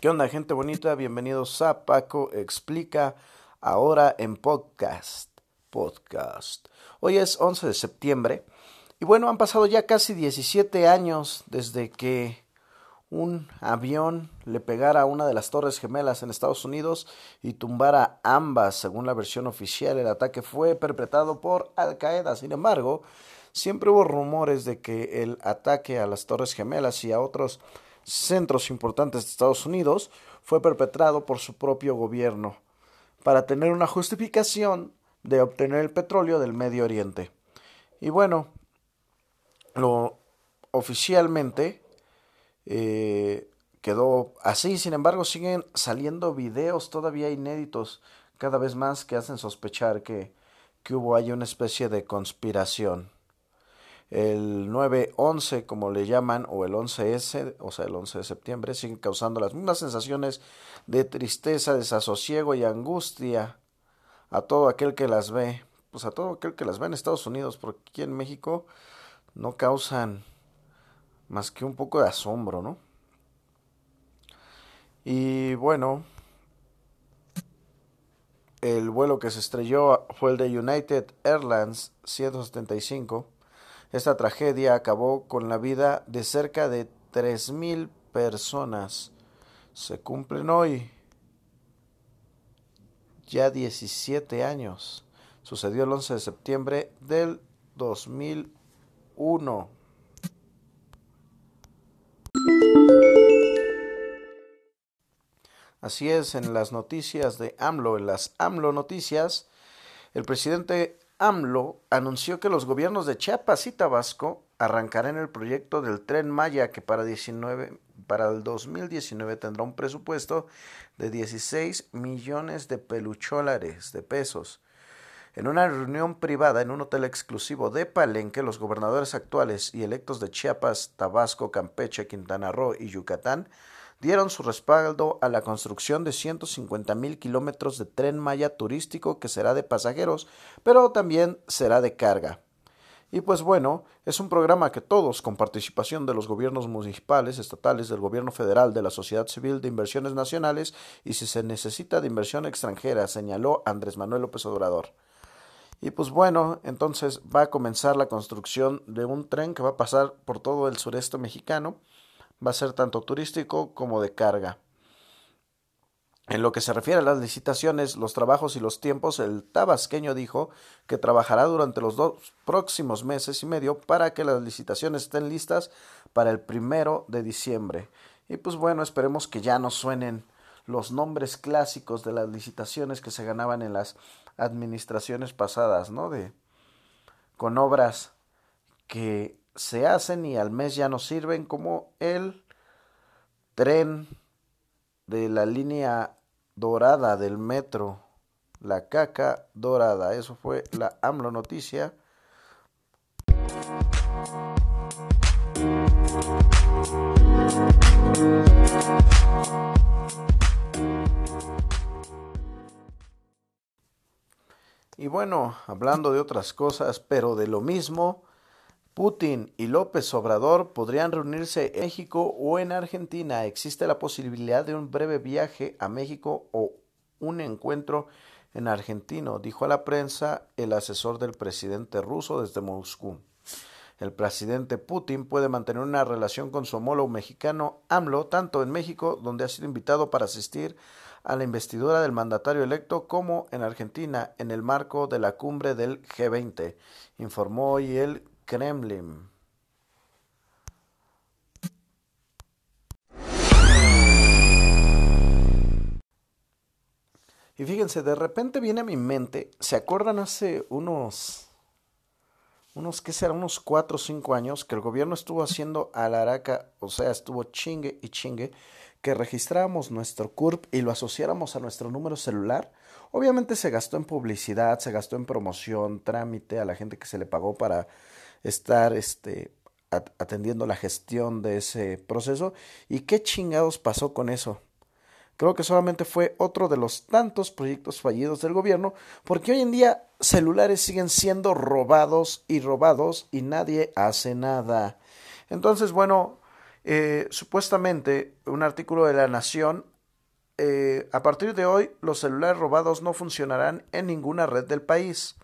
¿Qué onda, gente bonita? Bienvenidos a Paco Explica, ahora en podcast. Podcast. Hoy es 11 de septiembre y bueno, han pasado ya casi 17 años desde que un avión le pegara a una de las torres gemelas en Estados Unidos y tumbara ambas, según la versión oficial. El ataque fue perpetrado por Al Qaeda. Sin embargo, siempre hubo rumores de que el ataque a las torres gemelas y a otros centros importantes de Estados Unidos fue perpetrado por su propio gobierno para tener una justificación de obtener el petróleo del Medio Oriente. Y bueno, lo oficialmente eh, quedó así. Sin embargo, siguen saliendo videos todavía inéditos cada vez más que hacen sospechar que, que hubo ahí una especie de conspiración. El 9-11, como le llaman, o el 11S, o sea, el 11 de septiembre, siguen causando las mismas sensaciones de tristeza, desasosiego y angustia a todo aquel que las ve, pues a todo aquel que las ve en Estados Unidos, porque aquí en México no causan más que un poco de asombro, ¿no? Y bueno, el vuelo que se estrelló fue el de United Airlines 175. Esta tragedia acabó con la vida de cerca de 3.000 personas. Se cumplen hoy ya 17 años. Sucedió el 11 de septiembre del 2001. Así es, en las noticias de AMLO, en las AMLO noticias, el presidente AMLO anunció que los gobiernos de Chiapas y Tabasco arrancarán el proyecto del tren Maya que para, 19, para el 2019 tendrá un presupuesto de 16 millones de pelucholares de pesos. En una reunión privada en un hotel exclusivo de Palenque, los gobernadores actuales y electos de Chiapas, Tabasco, Campeche, Quintana Roo y Yucatán dieron su respaldo a la construcción de 150 mil kilómetros de tren Maya turístico que será de pasajeros, pero también será de carga. Y pues bueno, es un programa que todos, con participación de los gobiernos municipales, estatales, del gobierno federal, de la sociedad civil, de inversiones nacionales y si se necesita de inversión extranjera, señaló Andrés Manuel López Obrador. Y pues bueno, entonces va a comenzar la construcción de un tren que va a pasar por todo el sureste mexicano va a ser tanto turístico como de carga. En lo que se refiere a las licitaciones, los trabajos y los tiempos, el tabasqueño dijo que trabajará durante los dos próximos meses y medio para que las licitaciones estén listas para el primero de diciembre. Y pues bueno, esperemos que ya no suenen los nombres clásicos de las licitaciones que se ganaban en las administraciones pasadas, ¿no? De con obras que se hacen y al mes ya no sirven como el tren de la línea dorada del metro, la caca dorada. Eso fue la AMLO noticia. Y bueno, hablando de otras cosas, pero de lo mismo, Putin y López Obrador podrían reunirse en México o en Argentina. Existe la posibilidad de un breve viaje a México o un encuentro en Argentina, dijo a la prensa el asesor del presidente ruso desde Moscú. El presidente Putin puede mantener una relación con su homólogo mexicano AMLO, tanto en México, donde ha sido invitado para asistir a la investidura del mandatario electo, como en Argentina, en el marco de la cumbre del G20, informó hoy el Kremlin. Y fíjense, de repente viene a mi mente, ¿se acuerdan hace unos, unos, qué será, unos cuatro o cinco años que el gobierno estuvo haciendo a la araca, o sea, estuvo chingue y chingue, que registráramos nuestro CURP y lo asociáramos a nuestro número celular? Obviamente se gastó en publicidad, se gastó en promoción, trámite a la gente que se le pagó para estar este, atendiendo la gestión de ese proceso. ¿Y qué chingados pasó con eso? Creo que solamente fue otro de los tantos proyectos fallidos del gobierno, porque hoy en día celulares siguen siendo robados y robados y nadie hace nada. Entonces, bueno, eh, supuestamente un artículo de La Nación eh, a partir de hoy los celulares robados no funcionarán en ninguna red del país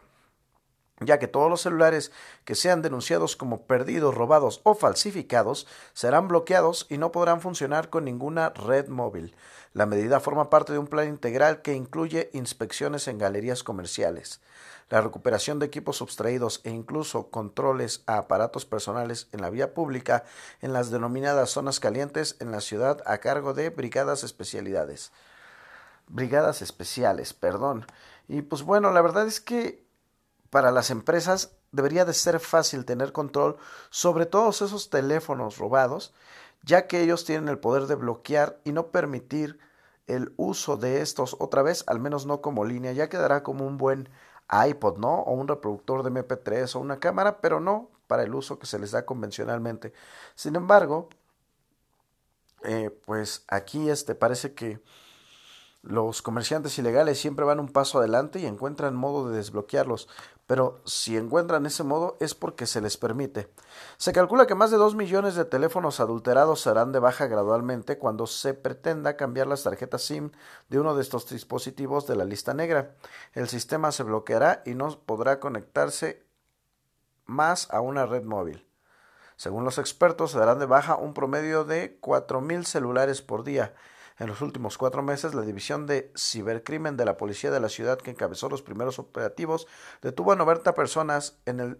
ya que todos los celulares que sean denunciados como perdidos, robados o falsificados serán bloqueados y no podrán funcionar con ninguna red móvil. La medida forma parte de un plan integral que incluye inspecciones en galerías comerciales, la recuperación de equipos sustraídos e incluso controles a aparatos personales en la vía pública en las denominadas zonas calientes en la ciudad a cargo de brigadas especialidades. Brigadas especiales, perdón. Y pues bueno, la verdad es que para las empresas debería de ser fácil tener control sobre todos esos teléfonos robados, ya que ellos tienen el poder de bloquear y no permitir el uso de estos otra vez, al menos no como línea, ya quedará como un buen iPod, ¿no? O un reproductor de MP3 o una cámara, pero no para el uso que se les da convencionalmente. Sin embargo, eh, pues aquí este parece que los comerciantes ilegales siempre van un paso adelante y encuentran modo de desbloquearlos, pero si encuentran ese modo es porque se les permite. Se calcula que más de dos millones de teléfonos adulterados serán de baja gradualmente cuando se pretenda cambiar las tarjetas SIM de uno de estos dispositivos de la lista negra. El sistema se bloqueará y no podrá conectarse más a una red móvil. Según los expertos, se darán de baja un promedio de 4.000 celulares por día en los últimos cuatro meses, la División de Cibercrimen de la Policía de la Ciudad, que encabezó los primeros operativos, detuvo a 90 personas en, el,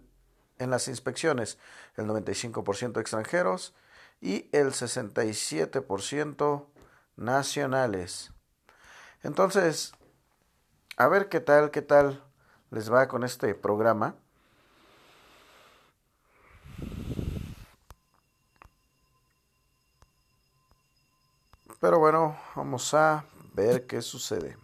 en las inspecciones, el 95% extranjeros y el 67% nacionales. Entonces, a ver qué tal, qué tal les va con este programa. Pero bueno, vamos a ver qué sucede.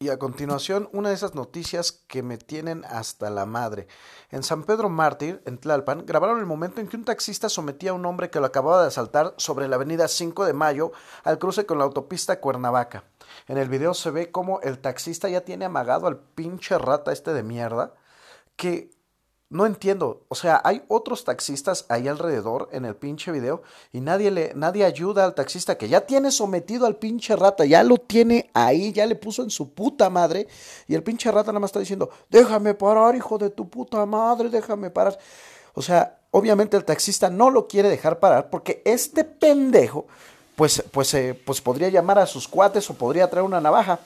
Y a continuación, una de esas noticias que me tienen hasta la madre. En San Pedro Mártir, en Tlalpan, grabaron el momento en que un taxista sometía a un hombre que lo acababa de asaltar sobre la avenida 5 de Mayo al cruce con la autopista Cuernavaca. En el video se ve como el taxista ya tiene amagado al pinche rata este de mierda que no entiendo, o sea, hay otros taxistas ahí alrededor en el pinche video y nadie le nadie ayuda al taxista que ya tiene sometido al pinche rata, ya lo tiene ahí, ya le puso en su puta madre y el pinche rata nada más está diciendo, "Déjame parar, hijo de tu puta madre, déjame parar." O sea, obviamente el taxista no lo quiere dejar parar porque este pendejo pues pues eh, pues podría llamar a sus cuates o podría traer una navaja.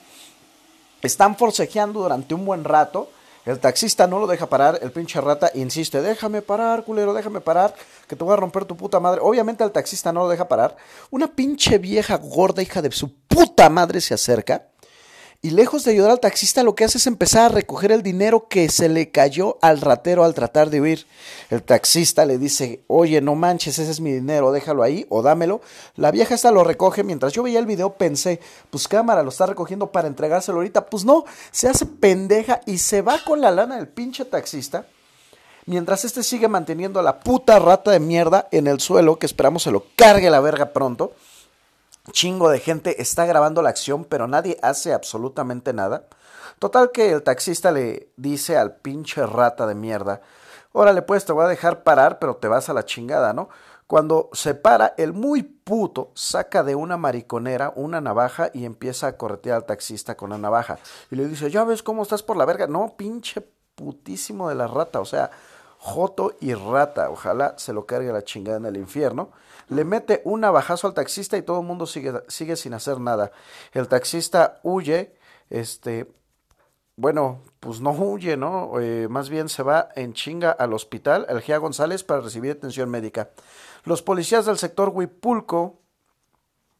Están forcejeando durante un buen rato el taxista no lo deja parar, el pinche rata insiste, déjame parar, culero, déjame parar, que te voy a romper tu puta madre. Obviamente el taxista no lo deja parar. Una pinche vieja gorda hija de su puta madre se acerca y lejos de ayudar al taxista, lo que hace es empezar a recoger el dinero que se le cayó al ratero al tratar de huir. El taxista le dice, oye, no manches, ese es mi dinero, déjalo ahí o dámelo. La vieja esta lo recoge. Mientras yo veía el video pensé, pues cámara, lo está recogiendo para entregárselo ahorita. Pues no, se hace pendeja y se va con la lana del pinche taxista. Mientras este sigue manteniendo a la puta rata de mierda en el suelo, que esperamos se lo cargue la verga pronto chingo de gente está grabando la acción, pero nadie hace absolutamente nada. Total que el taxista le dice al pinche rata de mierda, órale pues te voy a dejar parar, pero te vas a la chingada, ¿no? Cuando se para, el muy puto saca de una mariconera una navaja y empieza a corretear al taxista con la navaja. Y le dice, ya ves cómo estás por la verga. No, pinche putísimo de la rata. O sea, joto y rata. Ojalá se lo cargue la chingada en el infierno le mete un navajazo al taxista y todo el mundo sigue, sigue sin hacer nada. El taxista huye, este, bueno, pues no huye, ¿no? Eh, más bien se va en chinga al hospital, al GEA González, para recibir atención médica. Los policías del sector Huipulco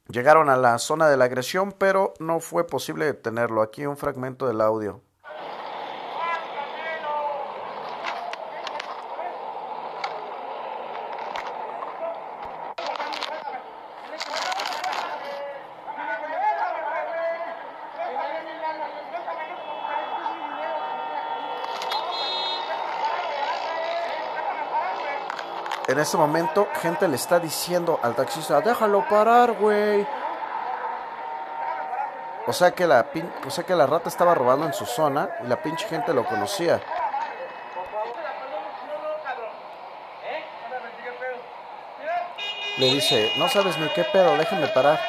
llegaron a la zona de la agresión, pero no fue posible detenerlo. Aquí un fragmento del audio. En ese momento, gente le está diciendo al taxista, déjalo parar, güey. O sea que la o sea que la rata estaba robando en su zona y la pinche gente lo conocía. le dice, no sabes ni qué pedo, déjame parar.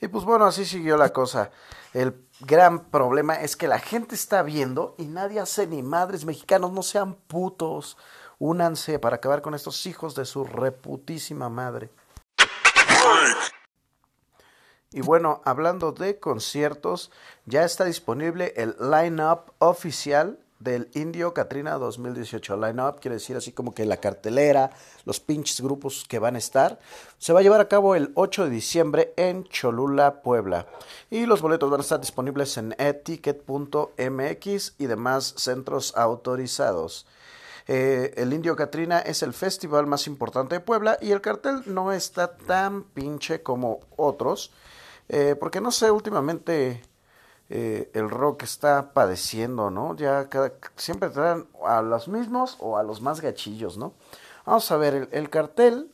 Y pues bueno, así siguió la cosa. El gran problema es que la gente está viendo y nadie hace ni madres mexicanos, no sean putos. Únanse para acabar con estos hijos de su reputísima madre. Y bueno, hablando de conciertos, ya está disponible el line-up oficial del Indio Katrina 2018. Line-up quiere decir así como que la cartelera, los pinches grupos que van a estar. Se va a llevar a cabo el 8 de diciembre en Cholula, Puebla. Y los boletos van a estar disponibles en eticket.mx y demás centros autorizados. Eh, el Indio Katrina es el festival más importante de Puebla y el cartel no está tan pinche como otros. Eh, porque no sé, últimamente eh, el rock está padeciendo, ¿no? Ya siempre traen a los mismos o a los más gachillos, ¿no? Vamos a ver, el, cartel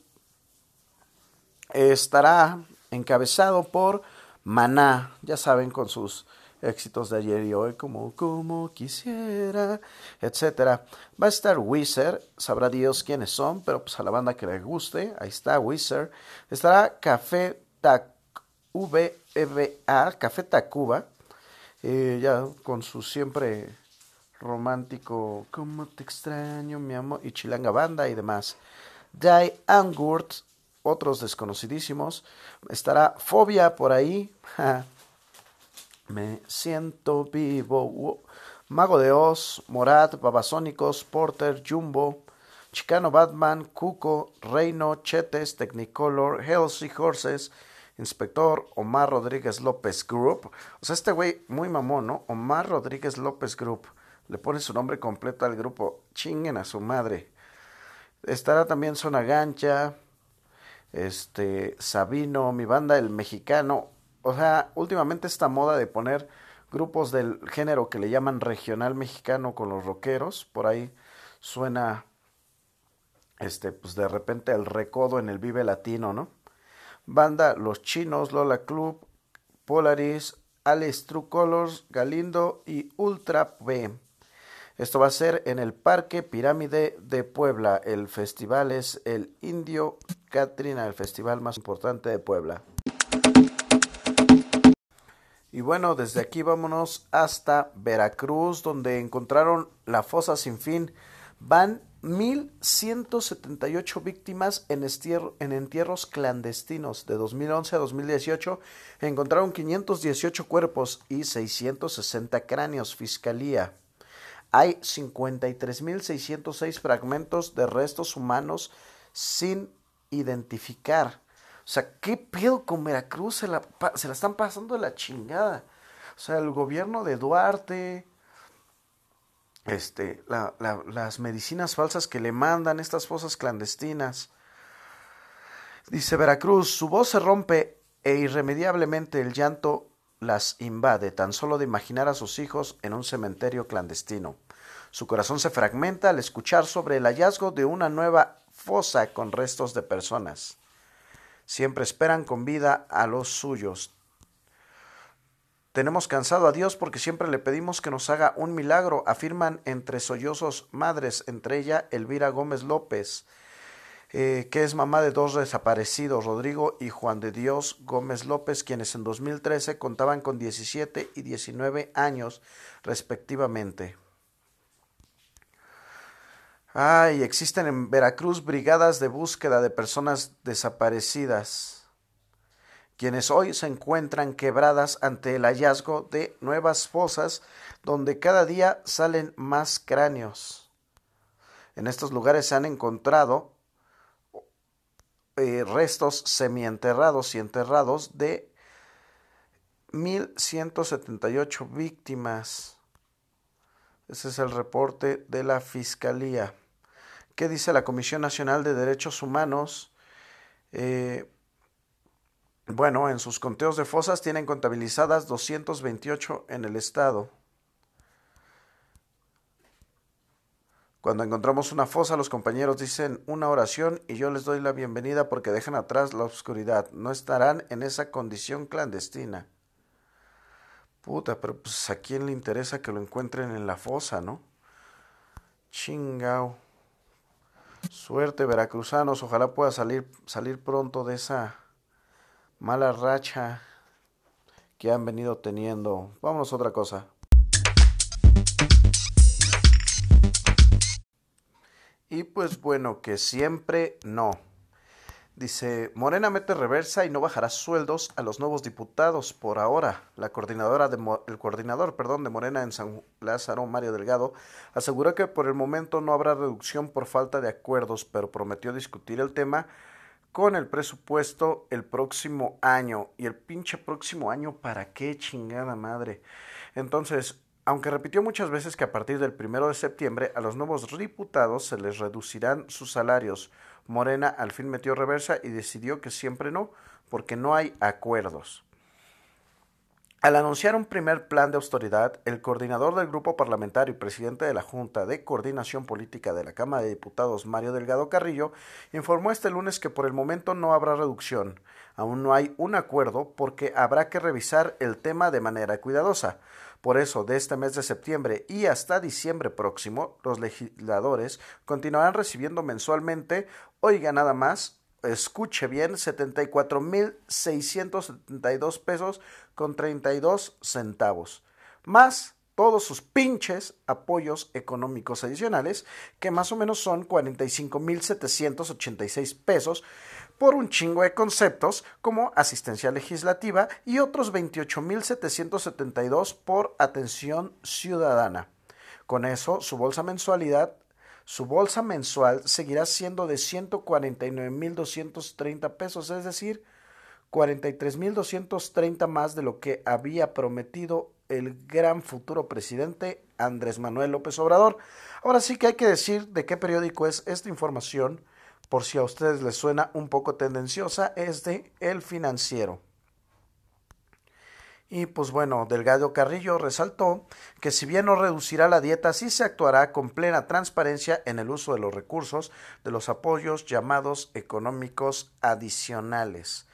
estará encabezado por Maná, ya saben, con sus éxitos de ayer y hoy, como como quisiera, etcétera. Va a estar Wizard, sabrá Dios quiénes son, pero pues a la banda que le guste, ahí está Wizard. Estará Café Tac VBA, Café Tacuba, eh, ya con su siempre romántico Como te extraño, mi amor, y Chilanga Banda y demás. Die Angurt, otros desconocidísimos. Estará Fobia por ahí. Me siento vivo. Mago de Oz, Morat, Babasónicos, Porter, Jumbo, Chicano Batman, Cuco, Reino, Chetes, Technicolor, Hellsy Horses, Inspector Omar Rodríguez López Group. O sea, este güey muy mamón, ¿no? Omar Rodríguez López Group. Le pone su nombre completo al grupo. Chinguen a su madre. Estará también Zona Gancha. Este, Sabino, mi banda El Mexicano. O sea, últimamente esta moda de poner grupos del género que le llaman regional mexicano con los rockeros. Por ahí suena, este, pues de repente el recodo en el Vive Latino, ¿no? Banda Los Chinos, Lola Club, Polaris, Alice True Colors, Galindo y Ultra P. Esto va a ser en el Parque Pirámide de Puebla. El festival es el Indio Catrina, el festival más importante de Puebla. Y bueno, desde aquí vámonos hasta Veracruz, donde encontraron la fosa sin fin. Van 1.178 víctimas en, en, entierros clandestinos. De 2011 a 2018 encontraron 518 cuerpos y 660 cráneos. Fiscalía. Hay 53.606 fragmentos de restos humanos sin identificar. O sea, ¿qué pedo con Veracruz? Se la, se la están pasando de la chingada. O sea, el gobierno de Duarte, este, las medicinas falsas que le mandan, estas fosas clandestinas. Dice Veracruz, su voz se rompe e irremediablemente el llanto las invade, tan solo de imaginar a sus hijos en un cementerio clandestino. Su corazón se fragmenta al escuchar sobre el hallazgo de una nueva fosa con restos de personas. Siempre esperan con vida a los suyos, tenemos cansado a Dios porque siempre le pedimos que nos haga un milagro, afirman entre sollozos madres, entre ella Elvira Gómez López, eh, que es mamá de dos desaparecidos, Rodrigo y Juan de Dios Gómez López, quienes en 2013 contaban con 17 y 19 años respectivamente. Ay, existen en Veracruz brigadas de búsqueda de personas desaparecidas quienes hoy se encuentran quebradas ante el hallazgo de nuevas fosas donde cada día salen más cráneos. En estos lugares se han encontrado eh, restos semienterrados y enterrados de 1.178 víctimas. Ese es el reporte de la Fiscalía. ¿Qué dice la Comisión Nacional de Derechos Humanos? Eh, Bueno, en sus conteos de fosas tienen contabilizadas 228 en el estado. Cuando encontramos una fosa, los compañeros dicen una oración y yo les doy la bienvenida porque dejan atrás la oscuridad. No estarán en esa condición clandestina. Puta, pero pues a quién le interesa que lo encuentren en la fosa, ¿no? Chingao. Suerte, veracruzanos. Ojalá pueda salir, salir pronto de esa mala racha que han venido teniendo. Vámonos a otra cosa. Y pues bueno, que siempre no. Dice, Morena mete reversa y no bajará sueldos a los nuevos diputados por ahora. La coordinadora de, el coordinador perdón, de Morena en San Lázaro, Mario Delgado, aseguró que por el momento no habrá reducción por falta de acuerdos, pero prometió discutir el tema con el presupuesto el próximo año. ¿Y el pinche próximo año para qué chingada madre? Entonces, aunque repitió muchas veces que a partir del primero de septiembre a los nuevos diputados se les reducirán sus salarios, Morena al fin metió reversa y decidió que siempre no, porque no hay acuerdos. Al anunciar un primer plan de austeridad, el coordinador del grupo parlamentario y presidente de la Junta de Coordinación Política de la Cámara de Diputados, Mario Delgado Carrillo, informó este lunes que por el momento no habrá reducción. Aún no hay un acuerdo porque habrá que revisar el tema de manera cuidadosa. Por eso, de este mes de septiembre y hasta diciembre próximo, los legisladores continuarán recibiendo mensualmente, oiga nada más, escuche bien, 74.672 pesos con 32 centavos, más todos sus pinches apoyos económicos adicionales, que más o menos son 45.786 pesos por un chingo de conceptos como asistencia legislativa y otros 28.772 por atención ciudadana. Con eso, su bolsa mensualidad su bolsa mensual seguirá siendo de 149.230 pesos, es decir, 43.230 más de lo que había prometido el gran futuro presidente Andrés Manuel López Obrador. Ahora sí que hay que decir de qué periódico es esta información por si a ustedes les suena un poco tendenciosa, es de El Financiero. Y pues bueno, Delgado Carrillo resaltó que si bien no reducirá la dieta, sí se actuará con plena transparencia en el uso de los recursos de los apoyos llamados económicos adicionales.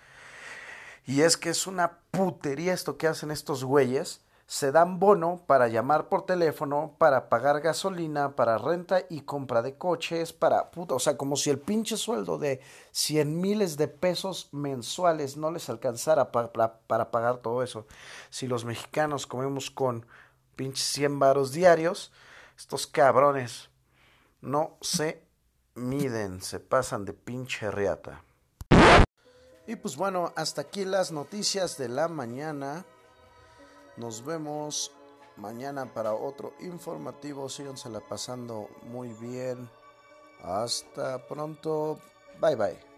Y es que es una putería esto que hacen estos güeyes se dan bono para llamar por teléfono, para pagar gasolina, para renta y compra de coches, para puta, o sea, como si el pinche sueldo de cien miles de pesos mensuales no les alcanzara para, para, pagar todo eso. Si los mexicanos comemos con pinches 100 varos diarios, estos cabrones no se miden, se pasan de pinche reata. Y pues bueno, hasta aquí las noticias de la mañana. Nos vemos mañana para otro informativo. Sígansela pasando muy bien. Hasta pronto. Bye bye.